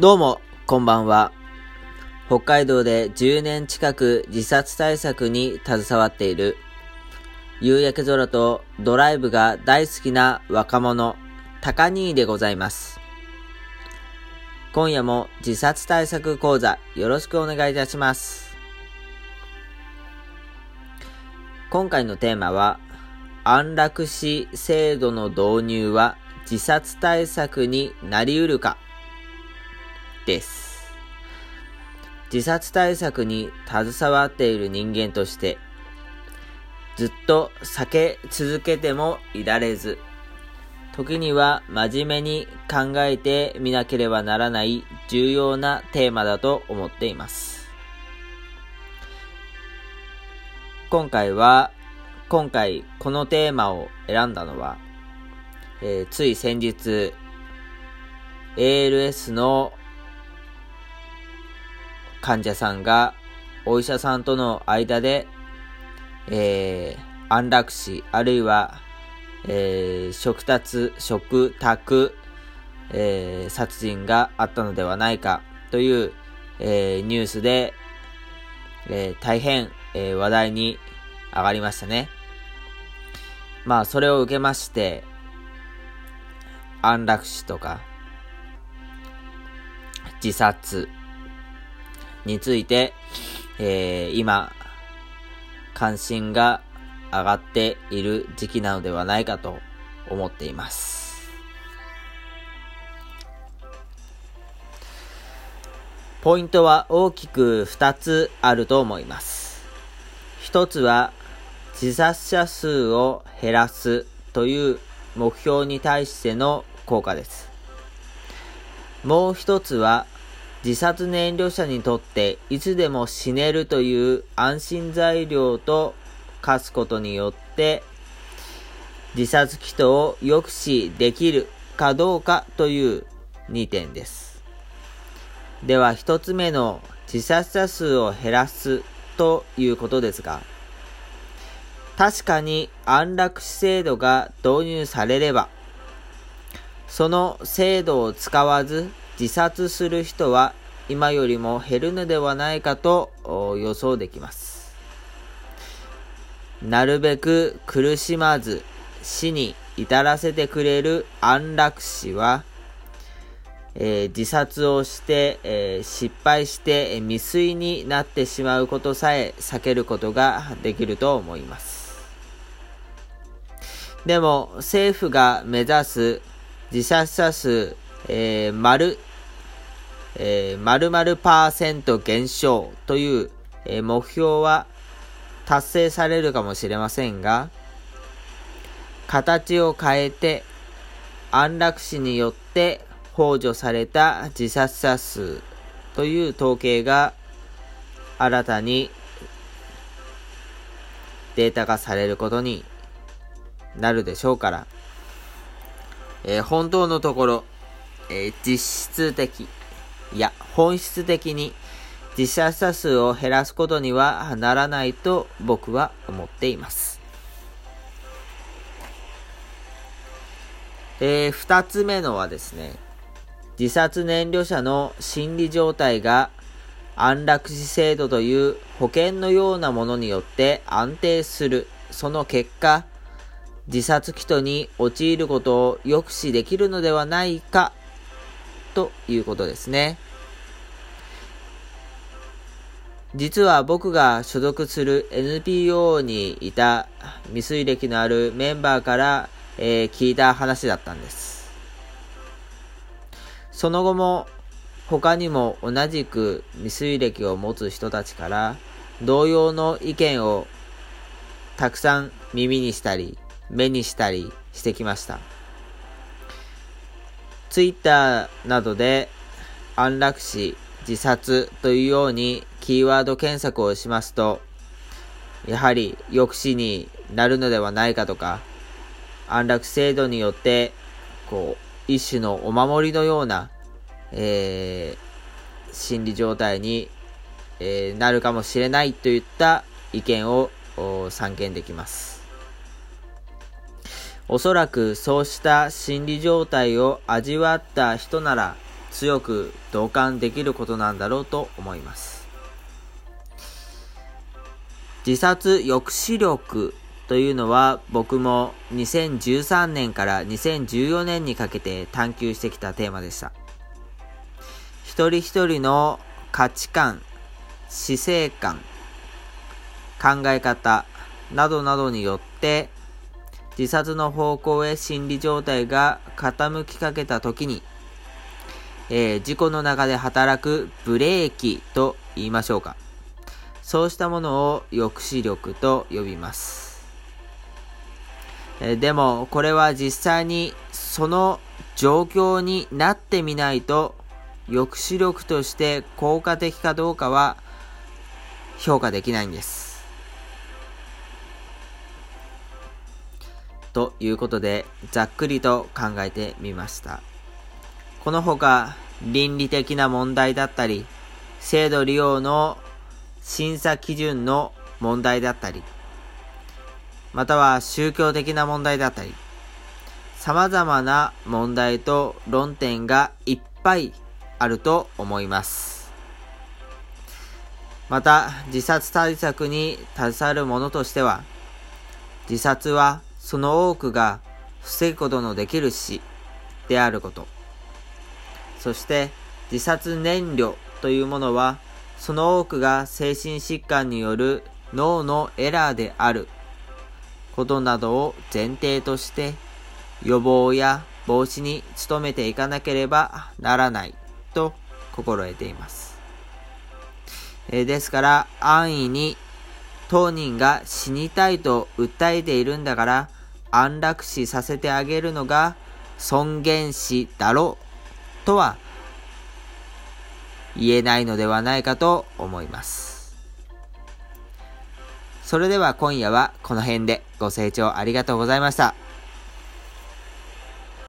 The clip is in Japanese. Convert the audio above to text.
どうも、こんばんは。北海道で10年近く自殺対策に携わっている、夕焼け空とドライブが大好きな若者、高兄でございます。今夜も自殺対策講座よろしくお願いいたします。今回のテーマは、安楽死制度の導入は自殺対策になりうるかです。自殺対策に携わっている人間として、ずっと避け続けてもいられず、時には真面目に考えてみなければならない重要なテーマだと思っています。今回は、今回このテーマを選んだのは、えー、つい先日、ALS の患者さんがお医者さんとの間で、えー、安楽死、あるいは、えー、食達、食卓、えー、殺人があったのではないかという、えー、ニュースで、えー、大変、えー、話題に上がりましたね。まあ、それを受けまして、安楽死とか、自殺、について、えー、今、関心が上がっている時期なのではないかと思っています。ポイントは大きく2つあると思います。1つは自殺者数を減らすという目標に対しての効果です。もう1つは自殺燃料者にとっていつでも死ねるという安心材料と課すことによって自殺祈祷を抑止できるかどうかという2点です。では1つ目の自殺者数を減らすということですが、確かに安楽死制度が導入されれば、その制度を使わず自殺する人は今よりも減るのではないかと予想できます。なるべく苦しまず死に至らせてくれる安楽死は、えー、自殺をして、えー、失敗して、未遂になってしまうことさえ避けることができると思います。でも政府が目指す自殺者数、えー、丸、えー、〇〇パーセント減少という、え、目標は達成されるかもしれませんが、形を変えて安楽死によって補助された自殺者数という統計が新たにデータ化されることになるでしょうから、えー、本当のところ、えー、実質的、いや、本質的に自殺者数を減らすことにはならないと僕は思っています。えー、二つ目のはですね、自殺燃料者の心理状態が安楽死制度という保険のようなものによって安定する。その結果、自殺祈祷に陥ることを抑止できるのではないかということですね。実は僕が所属する NPO にいた未遂歴のあるメンバーから、えー、聞いた話だったんです。その後も他にも同じく未遂歴を持つ人たちから同様の意見をたくさん耳にしたり目にしたりしてきました。ツイッターなどで安楽死、自殺というようにキーワード検索をしますと、やはり抑止になるのではないかとか、安楽制度によって、こう、一種のお守りのような、えー、心理状態に、えー、なるかもしれないといった意見を散見できます。おそらくそうした心理状態を味わった人なら強く同感できることなんだろうと思います。自殺抑止力というのは僕も2013年から2014年にかけて探求してきたテーマでした。一人一人の価値観、死生観、考え方などなどによって自殺の方向へ心理状態が傾きかけた時に、えー、事故の中で働くブレーキと言いましょうか。そうしたものを抑止力と呼びます。えー、でも、これは実際にその状況になってみないと、抑止力として効果的かどうかは評価できないんです。ということで、ざっくりと考えてみました。このほか、倫理的な問題だったり、制度利用の審査基準の問題だったり、または宗教的な問題だったり、様々な問題と論点がいっぱいあると思います。また、自殺対策に携わる者としては、自殺はその多くが防ぐことのできる死であること。そして自殺燃料というものはその多くが精神疾患による脳のエラーであることなどを前提として予防や防止に努めていかなければならないと心得ています。えですから安易に当人が死にたいと訴えているんだから安楽死させてあげるのが尊厳死だろうとは言えないのではないかと思います。それでは今夜はこの辺でご清聴ありがとうございました。